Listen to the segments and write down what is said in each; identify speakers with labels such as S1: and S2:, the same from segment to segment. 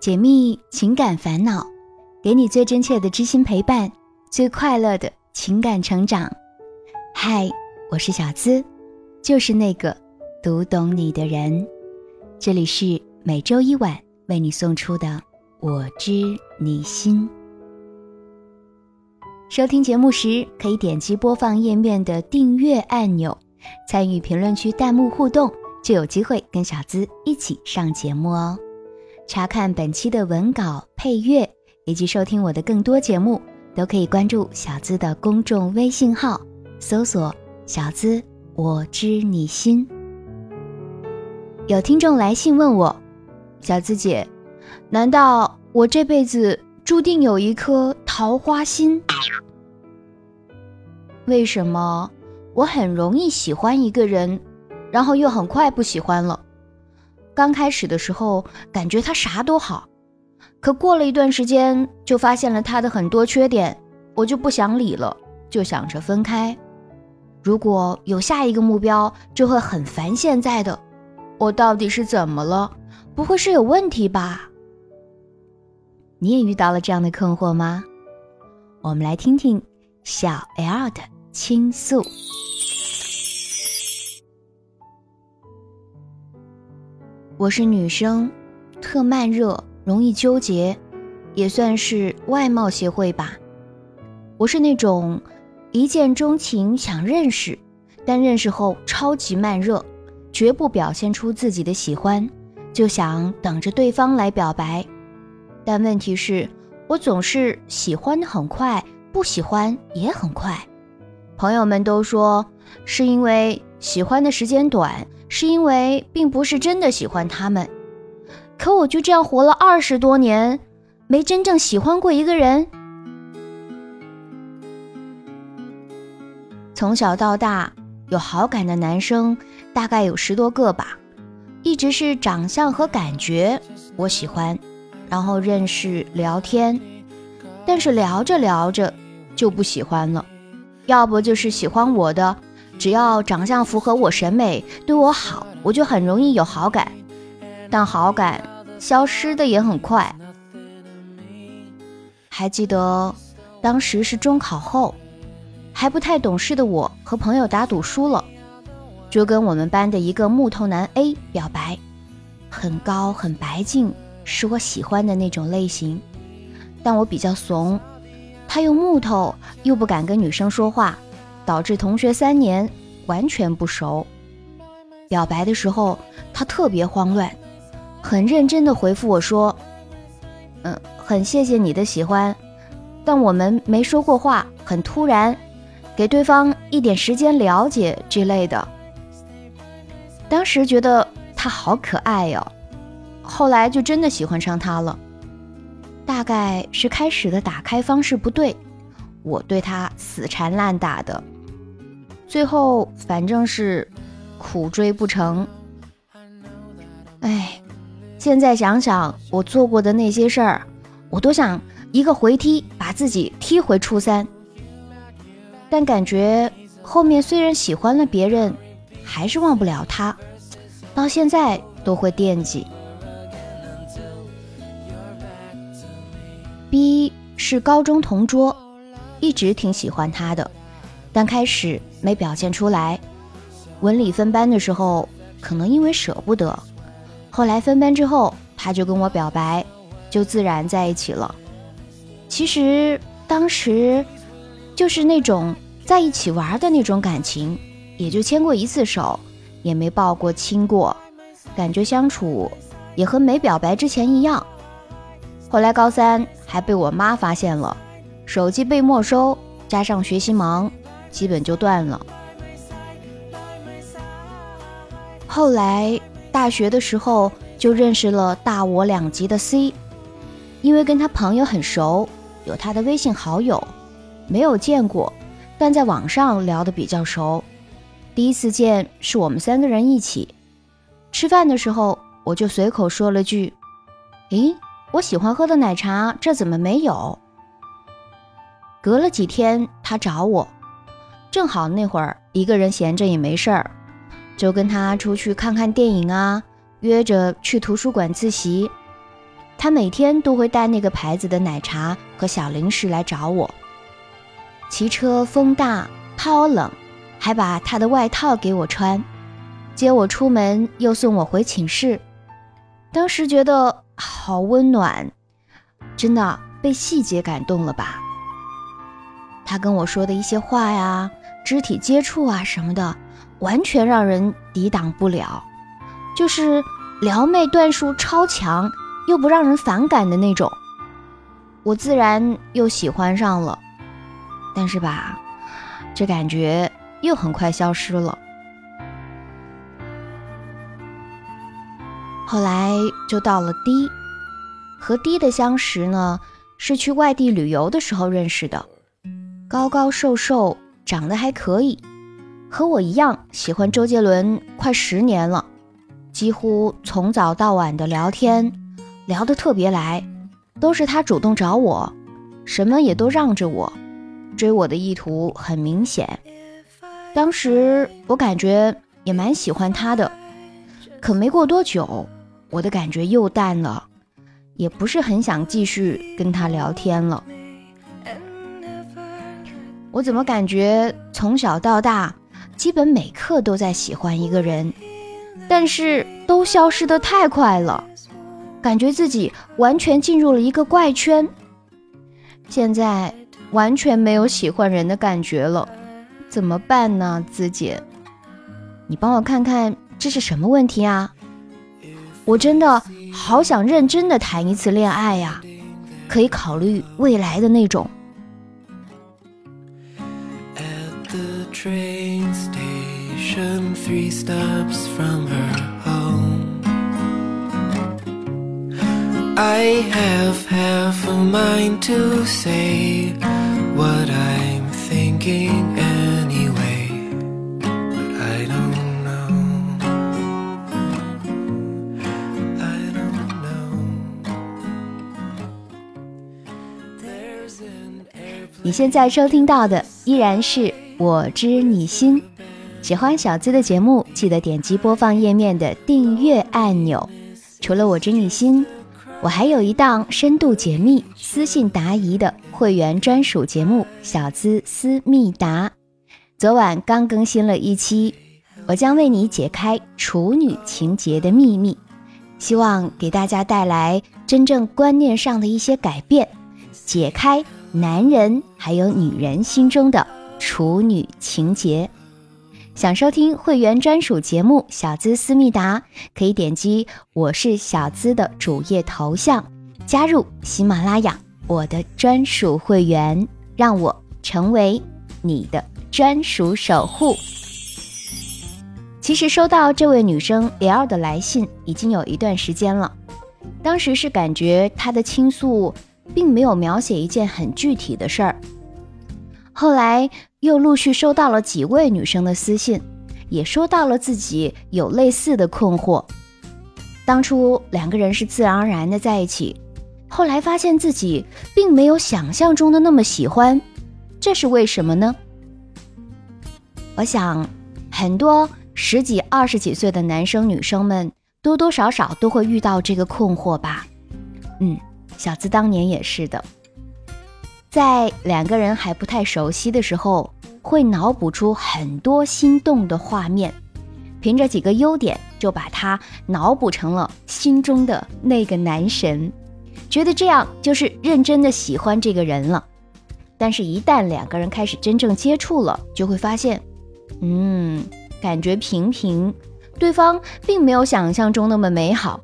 S1: 解密情感烦恼，给你最真切的知心陪伴，最快乐的情感成长。嗨，我是小资，就是那个读懂你的人。这里是每周一晚为你送出的《我知你心》。收听节目时，可以点击播放页面的订阅按钮，参与评论区弹幕互动，就有机会跟小资一起上节目哦。查看本期的文稿、配乐，以及收听我的更多节目，都可以关注小资的公众微信号，搜索“小资我知你心”。有听众来信问我：“小资姐，难道我这辈子注定有一颗桃花心？为什么我很容易喜欢一个人，然后又很快不喜欢了？”刚开始的时候，感觉他啥都好，可过了一段时间，就发现了他的很多缺点，我就不想理了，就想着分开。如果有下一个目标，就会很烦现在的。我到底是怎么了？不会是有问题吧？你也遇到了这样的困惑吗？我们来听听小 L 的倾诉。我是女生，特慢热，容易纠结，也算是外貌协会吧。我是那种一见钟情想认识，但认识后超级慢热，绝不表现出自己的喜欢，就想等着对方来表白。但问题是，我总是喜欢的很快，不喜欢也很快。朋友们都说是因为喜欢的时间短。是因为并不是真的喜欢他们，可我就这样活了二十多年，没真正喜欢过一个人。从小到大，有好感的男生大概有十多个吧，一直是长相和感觉我喜欢，然后认识聊天，但是聊着聊着就不喜欢了，要不就是喜欢我的。只要长相符合我审美，对我好，我就很容易有好感。但好感消失的也很快。还记得当时是中考后，还不太懂事的我和朋友打赌输了，就跟我们班的一个木头男 A 表白，很高很白净，是我喜欢的那种类型。但我比较怂，他又木头，又不敢跟女生说话。导致同学三年完全不熟。表白的时候，他特别慌乱，很认真的回复我说：“嗯，很谢谢你的喜欢，但我们没说过话，很突然，给对方一点时间了解之类的。”当时觉得他好可爱哟，后来就真的喜欢上他了。大概是开始的打开方式不对，我对他死缠烂打的。最后反正是苦追不成，哎，现在想想我做过的那些事儿，我都想一个回踢把自己踢回初三。但感觉后面虽然喜欢了别人，还是忘不了他，到现在都会惦记。B 是高中同桌，一直挺喜欢他的。但开始没表现出来，文理分班的时候，可能因为舍不得，后来分班之后，他就跟我表白，就自然在一起了。其实当时就是那种在一起玩的那种感情，也就牵过一次手，也没抱过亲过，感觉相处也和没表白之前一样。后来高三还被我妈发现了，手机被没收，加上学习忙。基本就断了。后来大学的时候就认识了大我两级的 C，因为跟他朋友很熟，有他的微信好友，没有见过，但在网上聊得比较熟。第一次见是我们三个人一起吃饭的时候，我就随口说了句：“诶，我喜欢喝的奶茶这怎么没有？”隔了几天他找我。正好那会儿一个人闲着也没事儿，就跟他出去看看电影啊，约着去图书馆自习。他每天都会带那个牌子的奶茶和小零食来找我。骑车风大，超冷，还把他的外套给我穿，接我出门又送我回寝室。当时觉得好温暖，真的被细节感动了吧？他跟我说的一些话呀，肢体接触啊什么的，完全让人抵挡不了，就是撩妹段数超强又不让人反感的那种。我自然又喜欢上了，但是吧，这感觉又很快消失了。后来就到了 D，和 D 的相识呢，是去外地旅游的时候认识的。高高瘦瘦，长得还可以，和我一样喜欢周杰伦快十年了，几乎从早到晚的聊天，聊得特别来，都是他主动找我，什么也都让着我，追我的意图很明显。当时我感觉也蛮喜欢他的，可没过多久。我的感觉又淡了，也不是很想继续跟他聊天了。我怎么感觉从小到大，基本每刻都在喜欢一个人，但是都消失的太快了，感觉自己完全进入了一个怪圈。现在完全没有喜欢人的感觉了，怎么办呢？子姐，你帮我看看这是什么问题啊？我真的好想认真的谈一次恋爱呀，可以考虑未来的那种。你现在收听到的依然是 我知你心。喜欢小资的节目，记得点击播放页面的订阅按钮。除了我知你心，我还有一档深度解密、私信答疑的会员专属节目《小资思密达》。昨晚刚更新了一期，我将为你解开处女情节的秘密，希望给大家带来真正观念上的一些改变，解开。男人还有女人心中的处女情节，想收听会员专属节目《小资思密达》，可以点击我是小资的主页头像，加入喜马拉雅我的专属会员，让我成为你的专属守护。其实收到这位女生 L 的来信已经有一段时间了，当时是感觉她的倾诉。并没有描写一件很具体的事儿。后来又陆续收到了几位女生的私信，也说到了自己有类似的困惑。当初两个人是自然而然的在一起，后来发现自己并没有想象中的那么喜欢，这是为什么呢？我想，很多十几、二十几岁的男生女生们多多少少都会遇到这个困惑吧。嗯。小资当年也是的，在两个人还不太熟悉的时候，会脑补出很多心动的画面，凭着几个优点就把他脑补成了心中的那个男神，觉得这样就是认真的喜欢这个人了。但是，一旦两个人开始真正接触了，就会发现，嗯，感觉平平，对方并没有想象中那么美好，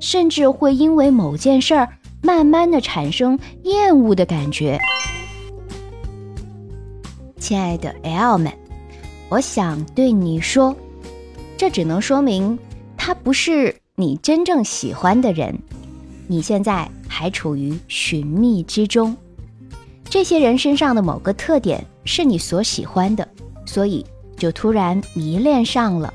S1: 甚至会因为某件事儿。慢慢的产生厌恶的感觉，亲爱的 L 们，我想对你说，这只能说明他不是你真正喜欢的人，你现在还处于寻觅之中。这些人身上的某个特点是你所喜欢的，所以就突然迷恋上了。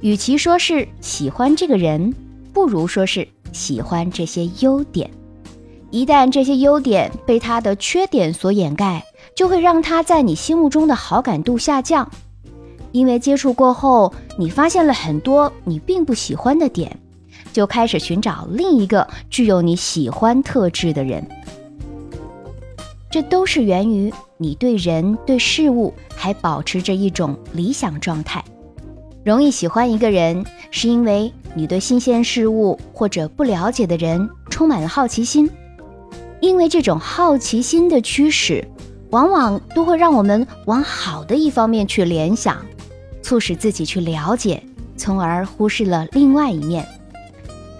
S1: 与其说是喜欢这个人，不如说是喜欢这些优点。一旦这些优点被他的缺点所掩盖，就会让他在你心目中的好感度下降。因为接触过后，你发现了很多你并不喜欢的点，就开始寻找另一个具有你喜欢特质的人。这都是源于你对人对事物还保持着一种理想状态。容易喜欢一个人，是因为你对新鲜事物或者不了解的人充满了好奇心。因为这种好奇心的驱使，往往都会让我们往好的一方面去联想，促使自己去了解，从而忽视了另外一面。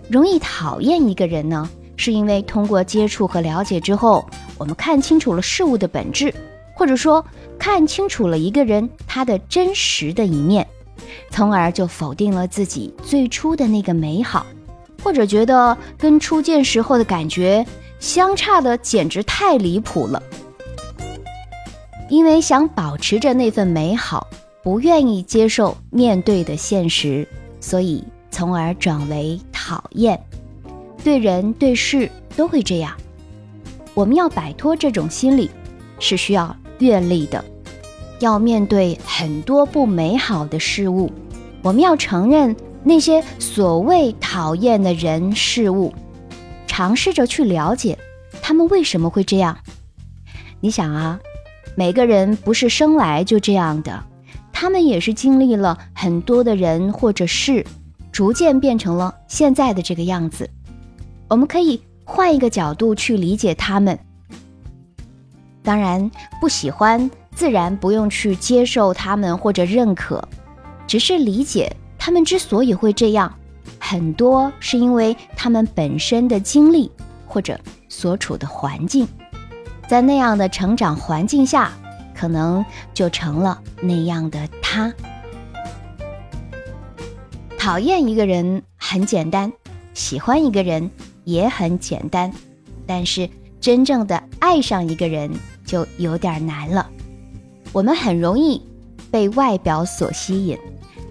S1: 容易讨厌一个人呢，是因为通过接触和了解之后，我们看清楚了事物的本质，或者说看清楚了一个人他的真实的一面，从而就否定了自己最初的那个美好，或者觉得跟初见时候的感觉相差的简直太离谱了。因为想保持着那份美好，不愿意接受面对的现实，所以从而转为讨厌。对人对事都会这样。我们要摆脱这种心理，是需要阅历的。要面对很多不美好的事物，我们要承认那些所谓讨厌的人事物，尝试着去了解他们为什么会这样。你想啊，每个人不是生来就这样的，他们也是经历了很多的人或者事，逐渐变成了现在的这个样子。我们可以。换一个角度去理解他们，当然不喜欢，自然不用去接受他们或者认可，只是理解他们之所以会这样，很多是因为他们本身的经历或者所处的环境，在那样的成长环境下，可能就成了那样的他。讨厌一个人很简单，喜欢一个人。也很简单，但是真正的爱上一个人就有点难了。我们很容易被外表所吸引，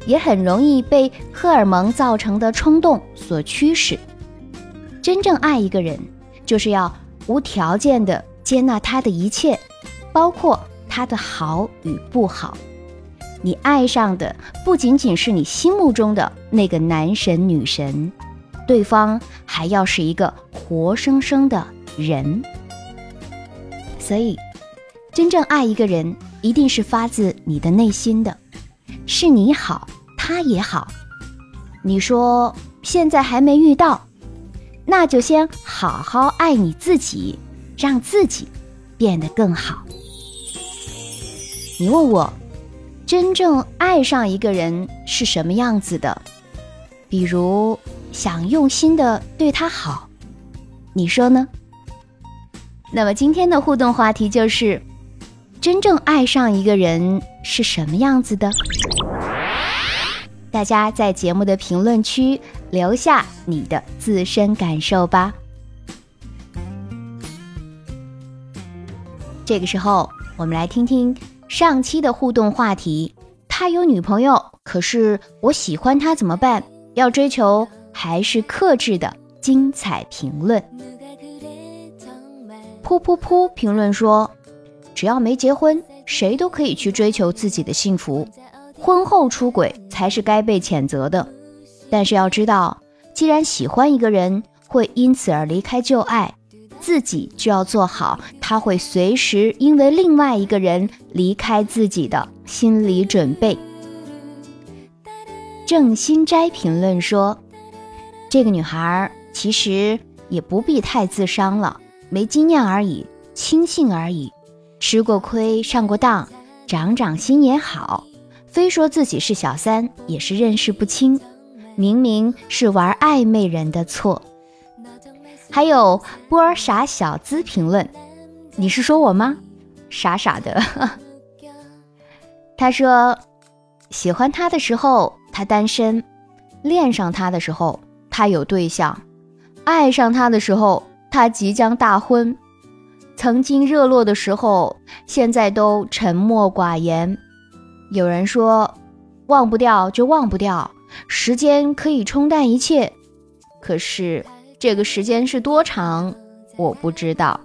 S1: 也很容易被荷尔蒙造成的冲动所驱使。真正爱一个人，就是要无条件的接纳他的一切，包括他的好与不好。你爱上的不仅仅是你心目中的那个男神女神。对方还要是一个活生生的人，所以真正爱一个人，一定是发自你的内心的，是你好，他也好。你说现在还没遇到，那就先好好爱你自己，让自己变得更好。你问我，真正爱上一个人是什么样子的？比如。想用心的对他好，你说呢？那么今天的互动话题就是：真正爱上一个人是什么样子的？大家在节目的评论区留下你的自身感受吧。这个时候，我们来听听上期的互动话题：他有女朋友，可是我喜欢他怎么办？要追求？还是克制的精彩评论。噗噗噗！评论说，只要没结婚，谁都可以去追求自己的幸福。婚后出轨才是该被谴责的。但是要知道，既然喜欢一个人会因此而离开旧爱，自己就要做好他会随时因为另外一个人离开自己的心理准备。郑心斋评论说。这个女孩其实也不必太自伤了，没经验而已，轻信而已，吃过亏，上过当，长长心也好，非说自己是小三也是认识不清，明明是玩暧昧人的错。还有波儿傻小资评论，你是说我吗？傻傻的。他说，喜欢他的时候他单身，恋上他的时候。他有对象，爱上他的时候，他即将大婚。曾经热络的时候，现在都沉默寡言。有人说，忘不掉就忘不掉，时间可以冲淡一切。可是这个时间是多长，我不知道。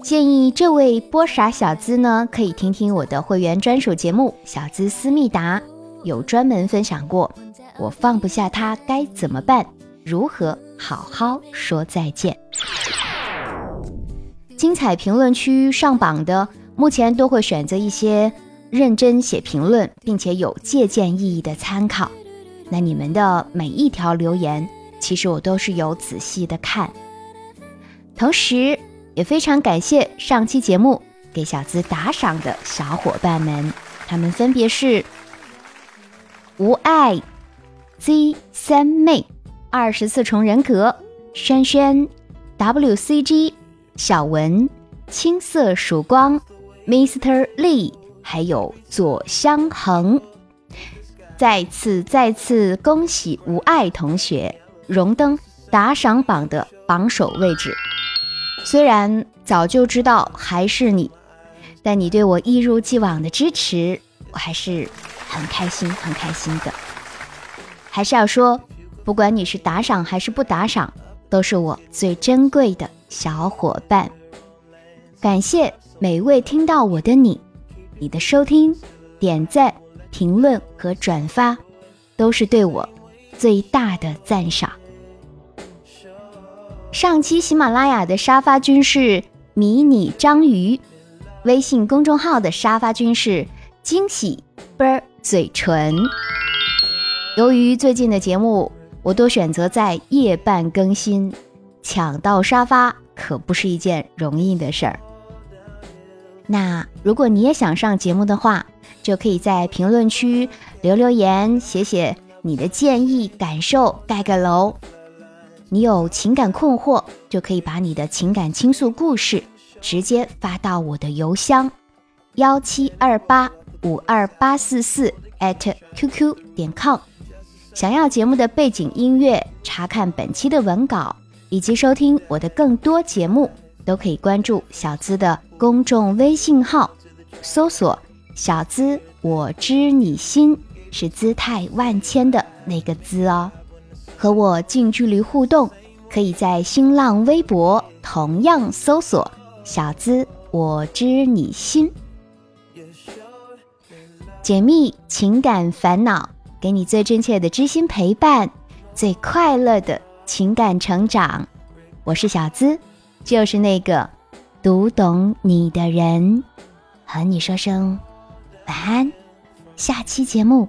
S1: 建议这位波傻小资呢，可以听听我的会员专属节目《小资思密达》，有专门分享过。我放不下他该怎么办？如何好好说再见？精彩评论区上榜的，目前都会选择一些认真写评论，并且有借鉴意义的参考。那你们的每一条留言，其实我都是有仔细的看。同时，也非常感谢上期节目给小资打赏的小伙伴们，他们分别是无爱、Z 三妹、二十四重人格、轩轩、WCG。小文、青色曙光、Mr. Lee，还有左相恒，再次再次恭喜吴爱同学荣登打赏榜的榜首位置。虽然早就知道还是你，但你对我一如既往的支持，我还是很开心很开心的。还是要说，不管你是打赏还是不打赏，都是我最珍贵的。小伙伴，感谢每位听到我的你，你的收听、点赞、评论和转发，都是对我最大的赞赏。上期喜马拉雅的沙发君是迷你章鱼，微信公众号的沙发君是惊喜啵儿嘴唇。由于最近的节目，我都选择在夜半更新。抢到沙发可不是一件容易的事儿。那如果你也想上节目的话，就可以在评论区留留言，写写你的建议、感受，盖个楼。你有情感困惑，就可以把你的情感倾诉故事直接发到我的邮箱幺七二八五二八四四 at qq 点 com。想要节目的背景音乐，查看本期的文稿。以及收听我的更多节目，都可以关注小资的公众微信号，搜索“小资我知你心”，是姿态万千的那个“资”哦。和我近距离互动，可以在新浪微博同样搜索“小资我知你心”，解密情感烦恼，给你最真切的知心陪伴，最快乐的。情感成长，我是小资，就是那个读懂你的人，和你说声晚安。下期节目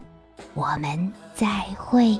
S1: 我们再会。